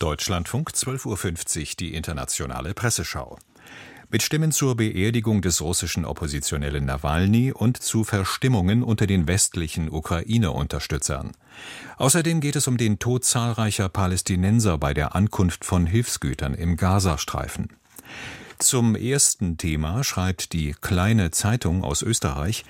Deutschlandfunk 12.50 Uhr die internationale Presseschau. Mit Stimmen zur Beerdigung des russischen Oppositionellen Nawalny und zu Verstimmungen unter den westlichen Ukraine-Unterstützern. Außerdem geht es um den Tod zahlreicher Palästinenser bei der Ankunft von Hilfsgütern im Gazastreifen. Zum ersten Thema schreibt die Kleine Zeitung aus Österreich,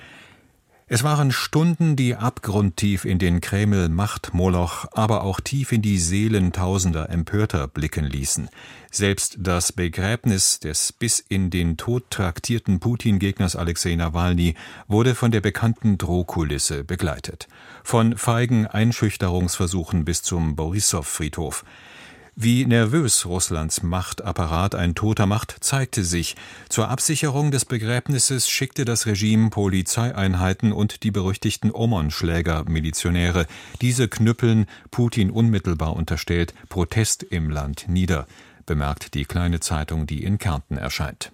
es waren Stunden, die abgrundtief in den Kreml-Machtmoloch, aber auch tief in die Seelen tausender Empörter blicken ließen. Selbst das Begräbnis des bis in den Tod traktierten Putin-Gegners Alexei Nawalny wurde von der bekannten Drohkulisse begleitet. Von feigen Einschüchterungsversuchen bis zum Borissow-Friedhof. Wie nervös Russlands Machtapparat ein Toter macht, zeigte sich. Zur Absicherung des Begräbnisses schickte das Regime Polizeieinheiten und die berüchtigten Omon-Schläger-Milizionäre. Diese knüppeln, Putin unmittelbar unterstellt, Protest im Land nieder, bemerkt die kleine Zeitung, die in Kärnten erscheint.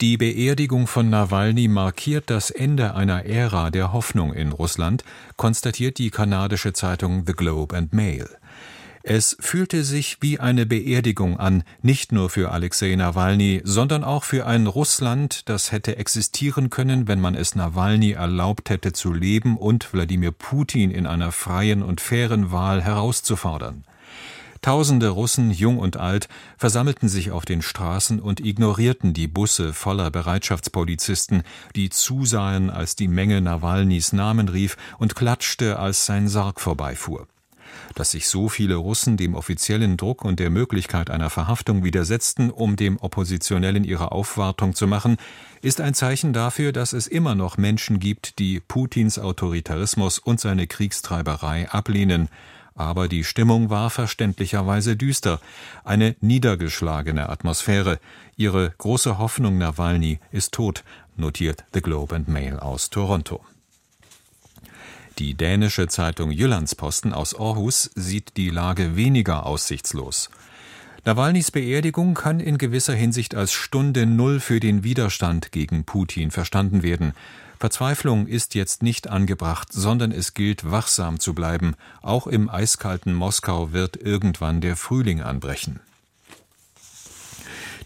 Die Beerdigung von Nawalny markiert das Ende einer Ära der Hoffnung in Russland, konstatiert die kanadische Zeitung The Globe and Mail. Es fühlte sich wie eine Beerdigung an, nicht nur für Alexei Nawalny, sondern auch für ein Russland, das hätte existieren können, wenn man es Nawalny erlaubt hätte zu leben und Wladimir Putin in einer freien und fairen Wahl herauszufordern. Tausende Russen, jung und alt, versammelten sich auf den Straßen und ignorierten die Busse voller Bereitschaftspolizisten, die zusahen, als die Menge Nawalnys Namen rief und klatschte, als sein Sarg vorbeifuhr. Dass sich so viele Russen dem offiziellen Druck und der Möglichkeit einer Verhaftung widersetzten, um dem Oppositionellen ihre Aufwartung zu machen, ist ein Zeichen dafür, dass es immer noch Menschen gibt, die Putins Autoritarismus und seine Kriegstreiberei ablehnen. Aber die Stimmung war verständlicherweise düster, eine niedergeschlagene Atmosphäre. Ihre große Hoffnung Nawalny ist tot, notiert The Globe and Mail aus Toronto. Die dänische Zeitung Jyllandsposten aus Aarhus sieht die Lage weniger aussichtslos. Nawalnys Beerdigung kann in gewisser Hinsicht als Stunde Null für den Widerstand gegen Putin verstanden werden. Verzweiflung ist jetzt nicht angebracht, sondern es gilt, wachsam zu bleiben. Auch im eiskalten Moskau wird irgendwann der Frühling anbrechen.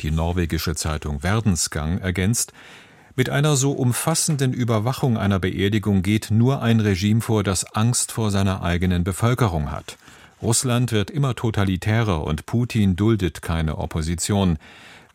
Die norwegische Zeitung Verdensgang ergänzt, mit einer so umfassenden Überwachung einer Beerdigung geht nur ein Regime vor, das Angst vor seiner eigenen Bevölkerung hat. Russland wird immer totalitärer und Putin duldet keine Opposition.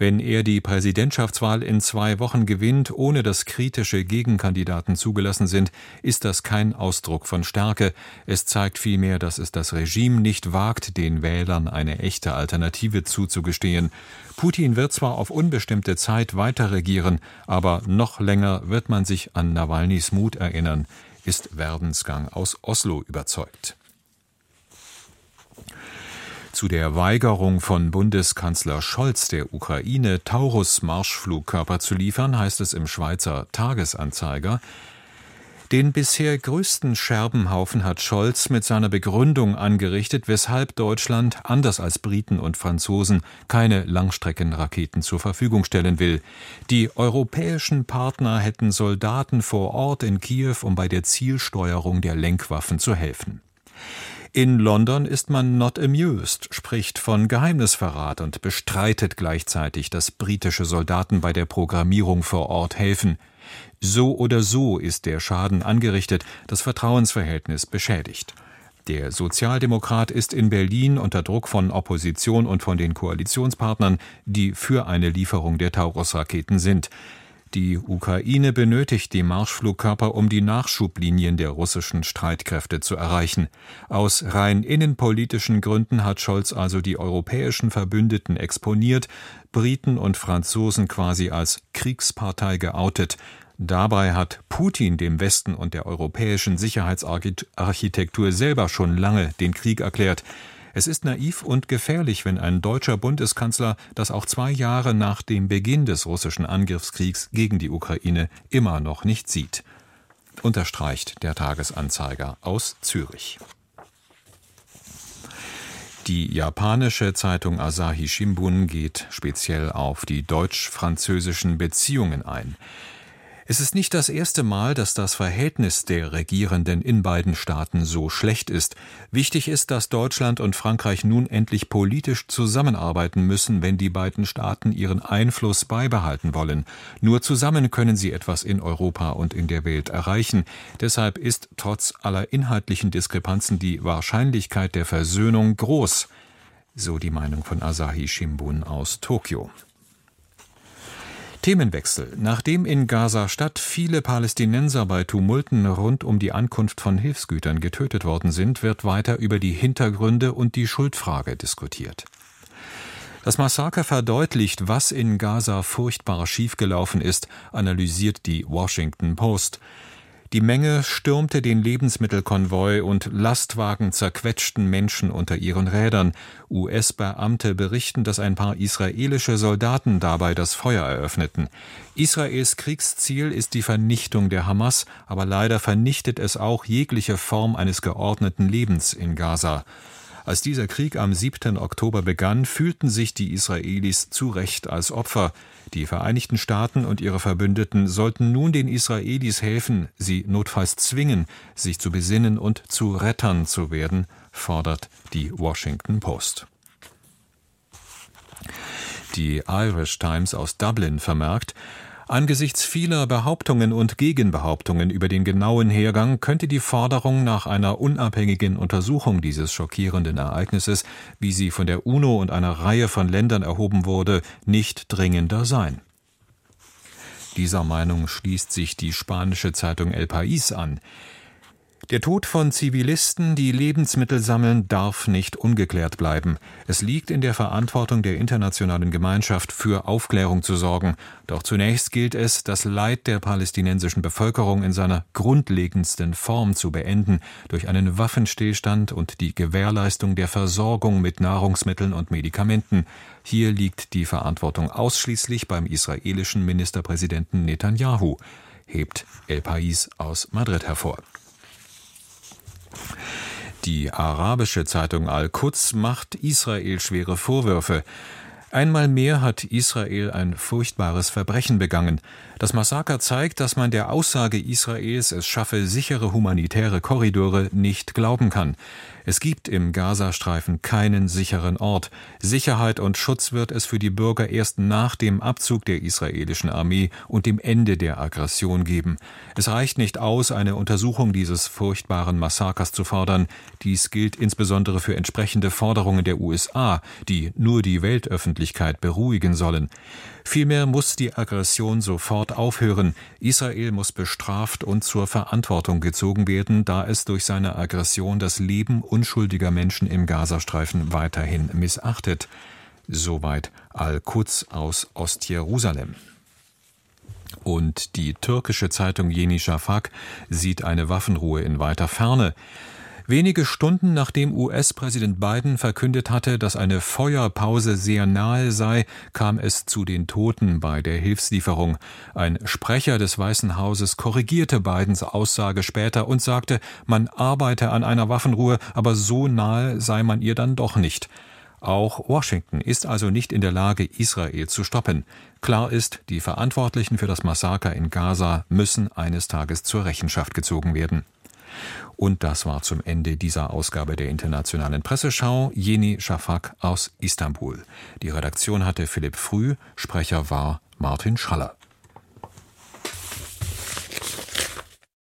Wenn er die Präsidentschaftswahl in zwei Wochen gewinnt, ohne dass kritische Gegenkandidaten zugelassen sind, ist das kein Ausdruck von Stärke. Es zeigt vielmehr, dass es das Regime nicht wagt, den Wählern eine echte Alternative zuzugestehen. Putin wird zwar auf unbestimmte Zeit weiter regieren, aber noch länger wird man sich an Nawalnys Mut erinnern, ist Werdensgang aus Oslo überzeugt. Zu der Weigerung von Bundeskanzler Scholz der Ukraine, Taurus-Marschflugkörper zu liefern, heißt es im Schweizer Tagesanzeiger, den bisher größten Scherbenhaufen hat Scholz mit seiner Begründung angerichtet, weshalb Deutschland, anders als Briten und Franzosen, keine Langstreckenraketen zur Verfügung stellen will. Die europäischen Partner hätten Soldaten vor Ort in Kiew, um bei der Zielsteuerung der Lenkwaffen zu helfen. In London ist man not amused, spricht von Geheimnisverrat und bestreitet gleichzeitig, dass britische Soldaten bei der Programmierung vor Ort helfen. So oder so ist der Schaden angerichtet, das Vertrauensverhältnis beschädigt. Der Sozialdemokrat ist in Berlin unter Druck von Opposition und von den Koalitionspartnern, die für eine Lieferung der Taurus-Raketen sind. Die Ukraine benötigt die Marschflugkörper, um die Nachschublinien der russischen Streitkräfte zu erreichen. Aus rein innenpolitischen Gründen hat Scholz also die europäischen Verbündeten exponiert, Briten und Franzosen quasi als Kriegspartei geoutet. Dabei hat Putin dem Westen und der europäischen Sicherheitsarchitektur selber schon lange den Krieg erklärt. Es ist naiv und gefährlich, wenn ein deutscher Bundeskanzler das auch zwei Jahre nach dem Beginn des russischen Angriffskriegs gegen die Ukraine immer noch nicht sieht, unterstreicht der Tagesanzeiger aus Zürich. Die japanische Zeitung Asahi Shimbun geht speziell auf die deutsch-französischen Beziehungen ein. Es ist nicht das erste Mal, dass das Verhältnis der Regierenden in beiden Staaten so schlecht ist. Wichtig ist, dass Deutschland und Frankreich nun endlich politisch zusammenarbeiten müssen, wenn die beiden Staaten ihren Einfluss beibehalten wollen. Nur zusammen können sie etwas in Europa und in der Welt erreichen. Deshalb ist trotz aller inhaltlichen Diskrepanzen die Wahrscheinlichkeit der Versöhnung groß. So die Meinung von Asahi Shimbun aus Tokio. Themenwechsel. Nachdem in Gaza-Stadt viele Palästinenser bei Tumulten rund um die Ankunft von Hilfsgütern getötet worden sind, wird weiter über die Hintergründe und die Schuldfrage diskutiert. Das Massaker verdeutlicht, was in Gaza furchtbar schiefgelaufen ist, analysiert die Washington Post. Die Menge stürmte den Lebensmittelkonvoi und Lastwagen zerquetschten Menschen unter ihren Rädern. US-Beamte berichten, dass ein paar israelische Soldaten dabei das Feuer eröffneten. Israels Kriegsziel ist die Vernichtung der Hamas, aber leider vernichtet es auch jegliche Form eines geordneten Lebens in Gaza. Als dieser Krieg am 7. Oktober begann, fühlten sich die Israelis zu Recht als Opfer. Die Vereinigten Staaten und ihre Verbündeten sollten nun den Israelis helfen, sie notfalls zwingen, sich zu besinnen und zu Rettern zu werden, fordert die Washington Post. Die Irish Times aus Dublin vermerkt, Angesichts vieler Behauptungen und Gegenbehauptungen über den genauen Hergang könnte die Forderung nach einer unabhängigen Untersuchung dieses schockierenden Ereignisses, wie sie von der UNO und einer Reihe von Ländern erhoben wurde, nicht dringender sein. Dieser Meinung schließt sich die spanische Zeitung El País an. Der Tod von Zivilisten, die Lebensmittel sammeln, darf nicht ungeklärt bleiben. Es liegt in der Verantwortung der internationalen Gemeinschaft, für Aufklärung zu sorgen. Doch zunächst gilt es, das Leid der palästinensischen Bevölkerung in seiner grundlegendsten Form zu beenden, durch einen Waffenstillstand und die Gewährleistung der Versorgung mit Nahrungsmitteln und Medikamenten. Hier liegt die Verantwortung ausschließlich beim israelischen Ministerpräsidenten Netanyahu, hebt El País aus Madrid hervor. Die arabische Zeitung Al-Quds macht Israel schwere Vorwürfe. Einmal mehr hat Israel ein furchtbares Verbrechen begangen. Das Massaker zeigt, dass man der Aussage Israels, es schaffe sichere humanitäre Korridore, nicht glauben kann. Es gibt im Gazastreifen keinen sicheren Ort. Sicherheit und Schutz wird es für die Bürger erst nach dem Abzug der israelischen Armee und dem Ende der Aggression geben. Es reicht nicht aus, eine Untersuchung dieses furchtbaren Massakers zu fordern. Dies gilt insbesondere für entsprechende Forderungen der USA, die nur die Weltöffentlichkeit beruhigen sollen. Vielmehr muss die Aggression sofort aufhören. Israel muss bestraft und zur Verantwortung gezogen werden, da es durch seine Aggression das Leben unschuldiger Menschen im Gazastreifen weiterhin missachtet. Soweit Al-Quds aus Ostjerusalem. Und die türkische Zeitung Yeni Shafak sieht eine Waffenruhe in weiter Ferne. Wenige Stunden nachdem US-Präsident Biden verkündet hatte, dass eine Feuerpause sehr nahe sei, kam es zu den Toten bei der Hilfslieferung. Ein Sprecher des Weißen Hauses korrigierte Bidens Aussage später und sagte, man arbeite an einer Waffenruhe, aber so nahe sei man ihr dann doch nicht. Auch Washington ist also nicht in der Lage, Israel zu stoppen. Klar ist, die Verantwortlichen für das Massaker in Gaza müssen eines Tages zur Rechenschaft gezogen werden. Und das war zum Ende dieser Ausgabe der Internationalen Presseschau. Jeni Schafak aus Istanbul. Die Redaktion hatte Philipp Früh, Sprecher war Martin Schaller.